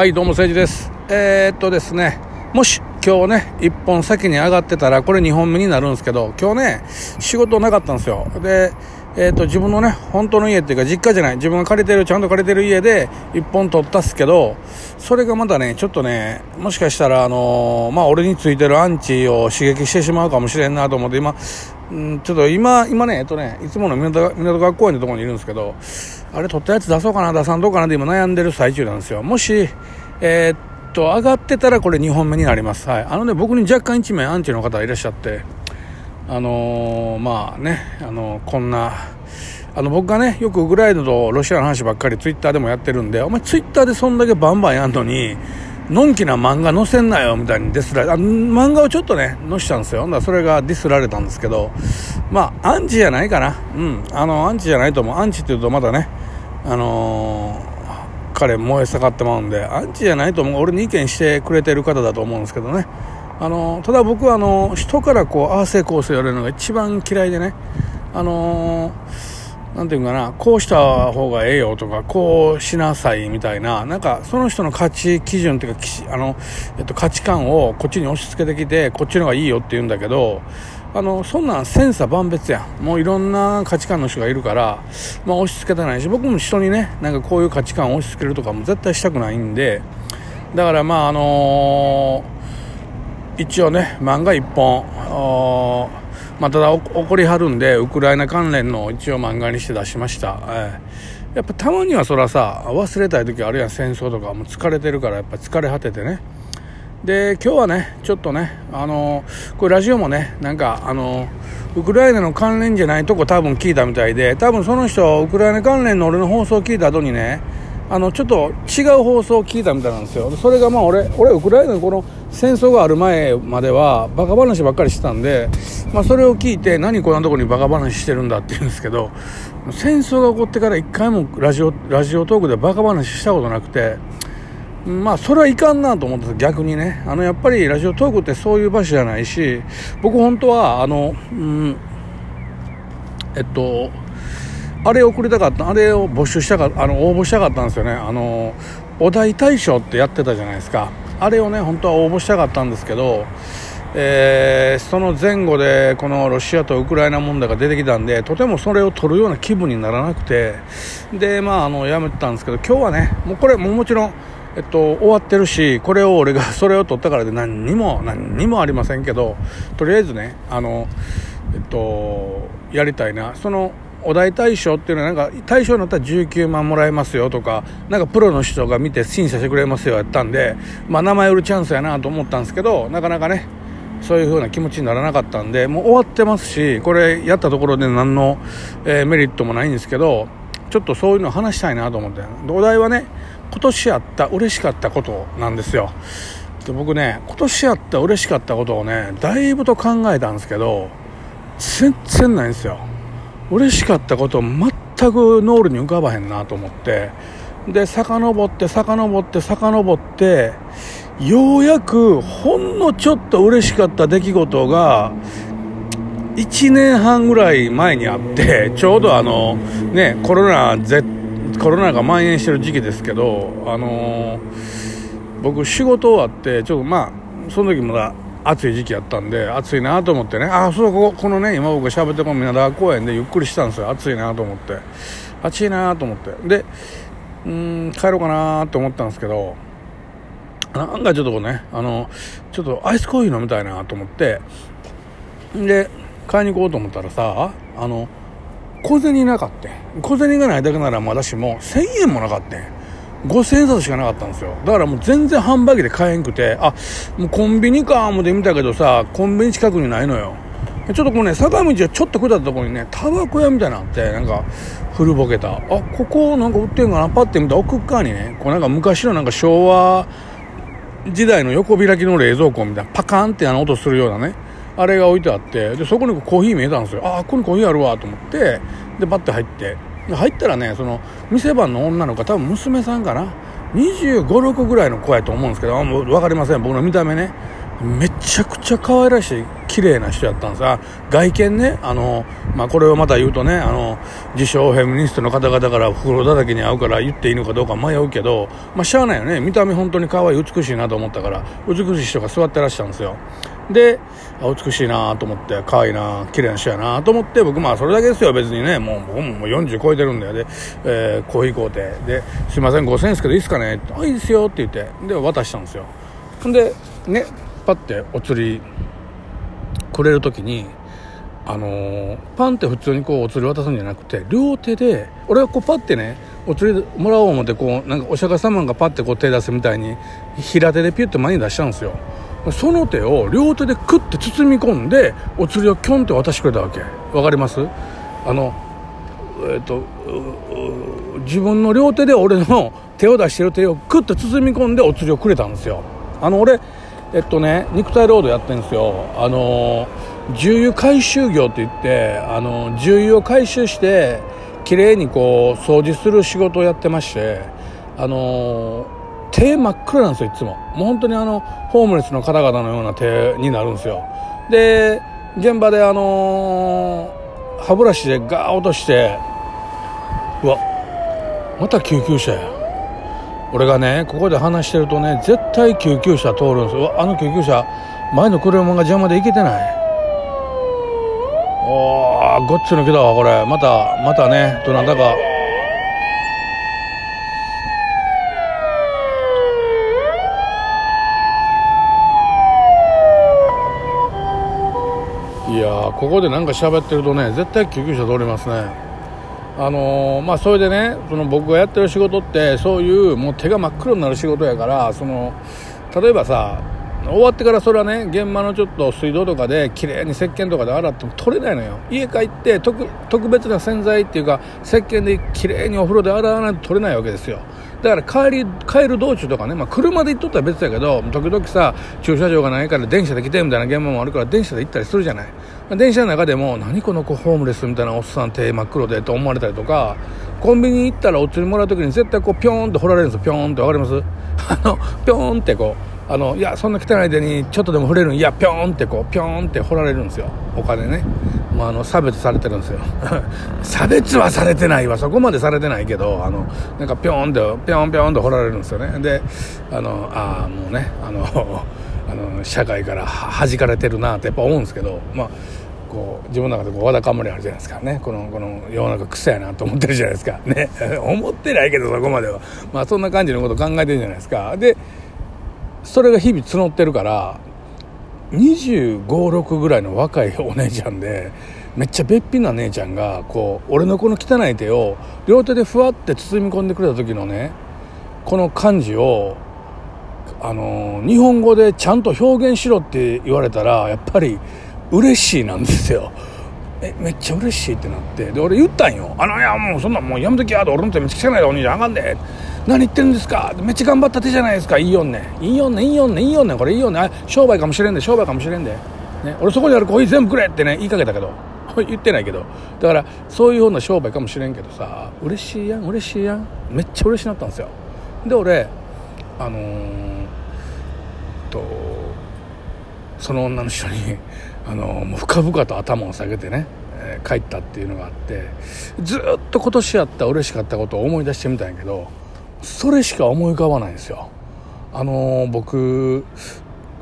はいどうも誠治です。えー、っとですねもし今日ね1本先に上がってたらこれ2本目になるんですけど今日ね仕事なかったんですよ。でえー、と自分のね本当の家っていうか実家じゃない。自分が借りてるちゃんと借りてる家で1本取ったっすけどそれがまだねちょっとねもしかしたらあのー、まあ俺についてるアンチを刺激してしまうかもしれんなと思って今んちょっと今今ねえっとねいつもの港港学公園のところにいるんですけどあれ撮ったやつ出そうかな出さんとうかなって今悩んでる最中なんですよ。もしえー、っと上がってたらこれ2本目になります。はい。あのね僕に若干1名アンチの方いらっしゃってあのー、まあねあのー、こんなあの僕がねよくウクライナとロシアの話ばっかりツイッターでもやってるんでお前ツイッターでそんだけバンバンやんのにのんきな漫画載せんなよみたいにディスられあ漫画をちょっとね載したんですよ。だそれがディスられたんですけどまあアンチじゃないかな。うん。あのアンチじゃないと思う。アンチって言うとまだねあのー、彼燃え盛ってまうんでアンチじゃないと思う。俺に意見してくれてる方だと思うんですけどね。あの、ただ僕はあの人からこうああせこうせ言われるのが一番嫌いでね。あのなんていうかな、こうした方がええよとか、こうしなさいみたいな、なんかその人の価値基準っていうか、あの、えっと、価値観をこっちに押し付けてきて、こっちの方がいいよって言うんだけど、あの、そんなん千差万別やん。もういろんな価値観の人がいるから、まあ押し付けたないし、僕も人にね、なんかこういう価値観を押し付けるとかも絶対したくないんで、だからまああのー、一応ね、漫画一本、まあ、ただ怒りはるんでウクライナ関連の一応漫画にして出しました、えー、やっぱたまにはそらさ忘れたい時あるいは戦争とかも疲れてるからやっぱ疲れ果ててね。で今日はねちょっとねあのこれラジオもねなんかあのウクライナの関連じゃないとこ多分聞いたみたいで多分その人ウクライナ関連の俺の放送を聞いた後にねあのちょっと違う放送を聞いたみたいなんですよ。それがまあ俺俺ウクライナのこの戦争がある前まではバカ話ばっかりしてたんで、まあ、それを聞いて何こんなとこにバカ話してるんだって言うんですけど戦争が起こってから一回もラジオラジオトークでバカ話したことなくてまあそれはいかんなと思って逆にね。あのやっぱりラジオトークってそういう場所じゃないし僕本当はあのうんえっとあれ送りたかったあれを募集したかあの応募したかったんですよねあのお題大賞ってやってたじゃないですかあれをね本当は応募したかったんですけどえー、その前後でこのロシアとウクライナ問題が出てきたんでとてもそれを取るような気分にならなくてでまああのやめてたんですけど今日はねもうこれももちろんえっと、終わってるし、これを俺がそれを取ったからで何にも、何にもありませんけど、とりあえずね、あの、えっと、やりたいな。その、お題大賞っていうのはなんか大賞になったら19万もらえますよとかなんかプロの人が見て審査してくれますよやったんで、まあ、名前売るチャンスやなと思ったんですけどなかなかねそういう風な気持ちにならなかったんでもう終わってますしこれやったところで何の、えー、メリットもないんですけどちょっとそういうの話したいなと思って。お題はね今年あった嬉しかったことなんですよ。で僕ね今年あった嬉しかったことをねだいぶと考えたんですけど全然ないんですよ。嬉しかったこと全く脳裏に浮かばへんなと思って。で遡って遡って遡ってようやくほんのちょっと嬉しかった出来事が1年半ぐらい前にあってちょうどあのねコロナコロナが蔓延してる時期ですけどあの僕仕事終わってちょっとまあその時まだ暑い時期やったんで暑いなと思ってね。ああそうここのね今僕喋ってこの皆川公園でゆっくりしたんですよ。暑いなと思って。暑いなと思って。でうん帰ろうかなと思ったんですけどなんかちょっとこうねあのちょっとアイスコーヒー飲みたいなと思ってで買いに行こうと思ったらさあの小銭なかった。小銭がないだけならまだしも1000円もなかった5000円札しかなかったんですよ。だからもう全然販売機で買えんくてあもうコンビニか思って見たけどさコンビニ近くにないのよ。ちょっとこのね坂道がちょっと下ったところにねタバコ屋みたいなのあってなんか古ぼけた。あここなんか売ってんかな？パッて見た奥側にねこうなんか昔のなんか昭和時代の横開きの冷蔵庫みたいなパカンってあの音するようなねあれが置いてあってでそこにコーヒー見えたんですよ。あここにコーヒーあるわと思ってでバッて入って。入ったらねその店番の女の子多分娘さんかな。2 5 6ぐらいの子やと思うんですけどあもう分かりません。僕の見た目ねめちゃくちゃ可愛らしい綺麗な人やったんです。あ外見ねあの、まあ、これをまた言うとねあの自称フェミニストの方々から袋だらけに合うから言っていいのかどうか迷うけど、まあ、しゃあないよね。見た目本当に可愛い美しいなと思ったから美しい人が座ってらっしゃるんですよ。で美しいなと思って可愛いな綺麗な人やなと思って僕まあそれだけですよ。別にねもう僕も40超えてるんだよ。で、えー、コーヒー買うて。ですいません5000円ですけどいいですかね？あいいですよって言って。で渡したんですよ。ほんでねパッてお釣りくれる時にあのー、パンって普通にこうお釣り渡すんじゃなくて両手で俺はこうパッてねお釣りもらおう思ってこうなんかお釈迦様がパッてこう手出すみたいに平手でピュッて前に出したんですよ。その手を両手でクッて包み込んでお釣りをキョンって渡してくれたわけ。わかります？あのえっ、と自分の両手で俺の手を出してる手をクッて包み込んでお釣りをくれたんですよ。あの俺えっとね肉体労働やってるんですよ。あの重油回収業って言ってあの重油を回収してきれいにこう掃除する仕事をやってましてあの手真っ黒なんですよいつも。もう本当にあのホームレスの方々のような手になるんですよ。で現場であの歯ブラシでガー落としてうわまた救急車や。俺がねここで話してるとね絶対救急車通るんですよ。あの救急車前の車が邪魔で行けてない。おーごっつ抜けだわこれ。またまたねどなたかいやここでなんか喋ってるとね絶対救急車通りますね。あのー、まあ、それでねその僕がやってる仕事ってそういうもう手が真っ黒になる仕事やからその例えばさ終わってからそれはね現場のちょっと水道とかで綺麗に石鹸とかで洗っても取れないのよ。家帰って特特別な洗剤っていうか石鹸で綺麗にお風呂で洗わないと取れないわけですよ。だから帰り帰る道中とかね、まあ、車で行っとったら別やけど時々さ駐車場がないから電車で来てみたいな現場もあるから電車で行ったりするじゃない。電車の中でも何この子ホームレスみたいなおっさん手真っ黒でと思われたりとかコンビニ行ったらお釣りもらう時に絶対こうピョーンって掘られるんですよ。ピョーンって分かります？あのピョーンってこうあのいやそんな汚い手にちょっとでも触れるんいやピョーンってこうピョーンって掘られるんですよ。お金ね、まあ、あの差別されてるんですよ。差別はされてないわ。そこまでされてないけどあのなんかピョーンってピョーンピョーンって掘られるんですよね。であのああもうねあのあの社会から弾かれてるなってやっぱ思うんですけどまあこう自分の中でこうわだかまりあるじゃないですかね。このこの世の中癖やなと思ってるじゃないですか。ね。思ってないけどそこまでは。まあそんな感じのこと考えてるじゃないですか。でそれが日々募ってるから2 5 6ぐらいの若いお姉ちゃんでめっちゃべっぴんな姉ちゃんがこう俺のこの汚い手を両手でふわって包み込んでくれた時のねこの感じをあの日本語でちゃんと表現しろって言われたらやっぱり嬉しいなんですよ。えめっちゃ嬉しいってなって。で俺言ったんよ「あのいやもうそんなもうやめときや」と。俺の手めっちゃ汚いでお兄ちゃんあかんで。何言ってるんですか。めっちゃ頑張った手じゃないですか。いいよね。いいよね。いいよね。いいよね。これいいよね。商売かもしれんで。商売かもしれんで、ね、俺そこにあるコーヒー全部くれってね。言いかけたけど。言ってないけど。だからそういうような商売かもしれんけどさ。嬉しいやん。嬉しいやん。めっちゃ嬉しなったんですよ。で俺あのー、とその女の人に あのもう深々と頭を下げてね、えー、帰ったっていうのがあってずっと今年やった嬉しかったことを思い出してみたんやけどそれしか思い浮かばないんですよ。あのー、僕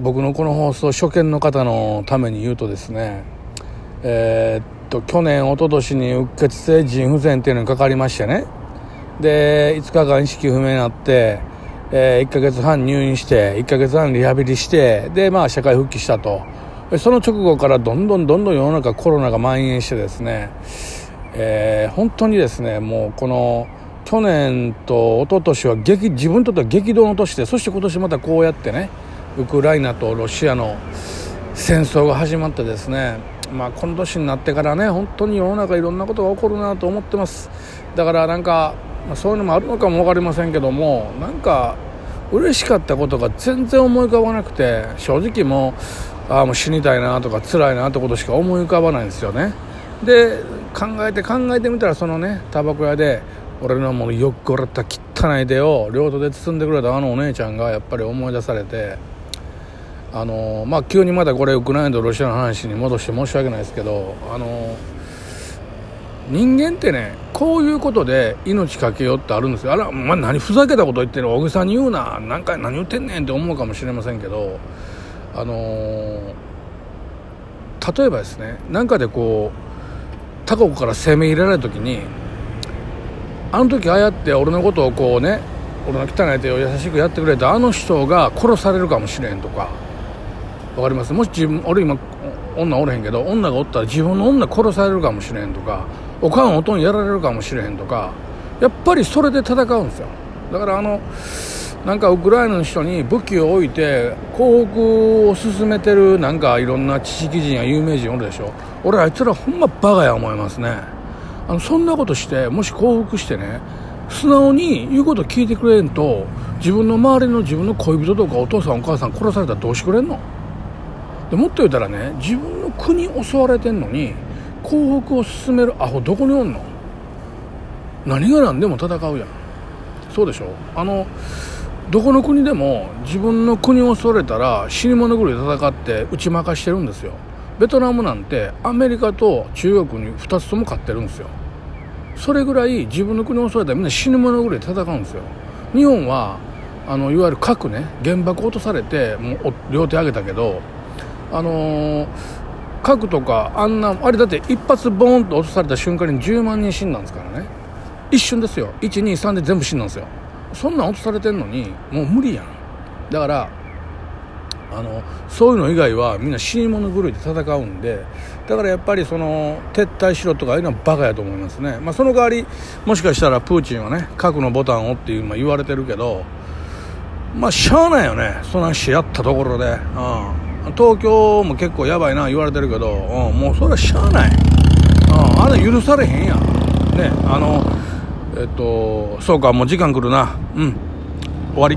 僕のこの放送初見の方のために言うとですねえ、っと去年一昨年にうっ血性腎不全っていうのにかかりましてね。で5日間意識不明になってえー、1ヶ月半入院して1ヶ月半リハビリしてでまあ社会復帰したと。その直後からどんどんどんどん世の中コロナが蔓延してですね、えー、本当にですねもうこの去年と一昨年は激自分にとっては激動の年でそして今年またこうやってねウクライナとロシアの戦争が始まってですねまあこの年になってからね本当に世の中いろんなことが起こるなと思ってます。だからなんか、まあ、そういうのもあるのかも分かりませんけどもなんか嬉しかったことが全然思い浮かばなくて正直もうあもう死にたいなとか辛いなってことしか思い浮かばないんですよね。で考えて考えてみたらそのねタバコ屋で俺のもうよっこらった汚い手を両手で包んでくれたあのお姉ちゃんがやっぱり思い出されてあのまあ急にまたこれウクライナとロシアの話に戻して申し訳ないですけどあの人間ってねこういうことで命かけようってあるんですよ。あら、まあ、何ふざけたこと言ってる大げさに言うな。何回何言ってんねんって思うかもしれませんけど。あのー、例えばですねなんかでこう他国から攻め入れられた時にあの時ああやって俺のことをこうね俺の汚い手を優しくやってくれたあの人が殺されるかもしれんとか。分かります？もし自分俺今女おれへんけど女がおったら自分の女殺されるかもしれんとか。おかんおとんやられるかもしれへんとかやっぱりそれで戦うんですよ。だからあのなんかウクライナの人に武器を置いて降伏を進めてるなんかいろんな知識人や有名人おるでしょ。俺あいつらほんまバカや思いますね。あのそんなことしてもし降伏してね素直に言うこと聞いてくれんと自分の周りの自分の恋人とかお父さんお母さん殺されたらどうしてくれんの？でもっと言うたらね自分の国襲われてんのに降伏を進めるアホどこにおんの？何が何でも戦うやん。そうでしょ？あのどこの国でも自分の国を襲われたら死に物狂い戦って打ち負かしてるんですよ。ベトナムなんてアメリカと中国に2つとも勝ってるんですよ。それぐらい自分の国を襲われたらみんな死ぬ物狂い戦うんですよ。日本はあのいわゆる核ね原爆落とされてもう両手上げたけどあのー、核とかあんなあれだって一発ボーンと落とされた瞬間に10万人死んだんですからね。一瞬ですよ。123で全部死んだんですよ。そんなん落とされてんのにもう無理やん。だからあのそういうの以外はみんな死に物狂いで戦うんでだからやっぱりその撤退しろとかいうのはバカやと思いますね、まあ、その代わりもしかしたらプーチンはね核のボタンをっていうまあ言われてるけどまあしゃあないよね。そんなしやったところで、うん、東京も結構やばいな言われてるけど、うん、もうそれはしゃあない、うん、あれ許されへんやん。ねあのえっとそうかもう時間来るな。うん。終わり。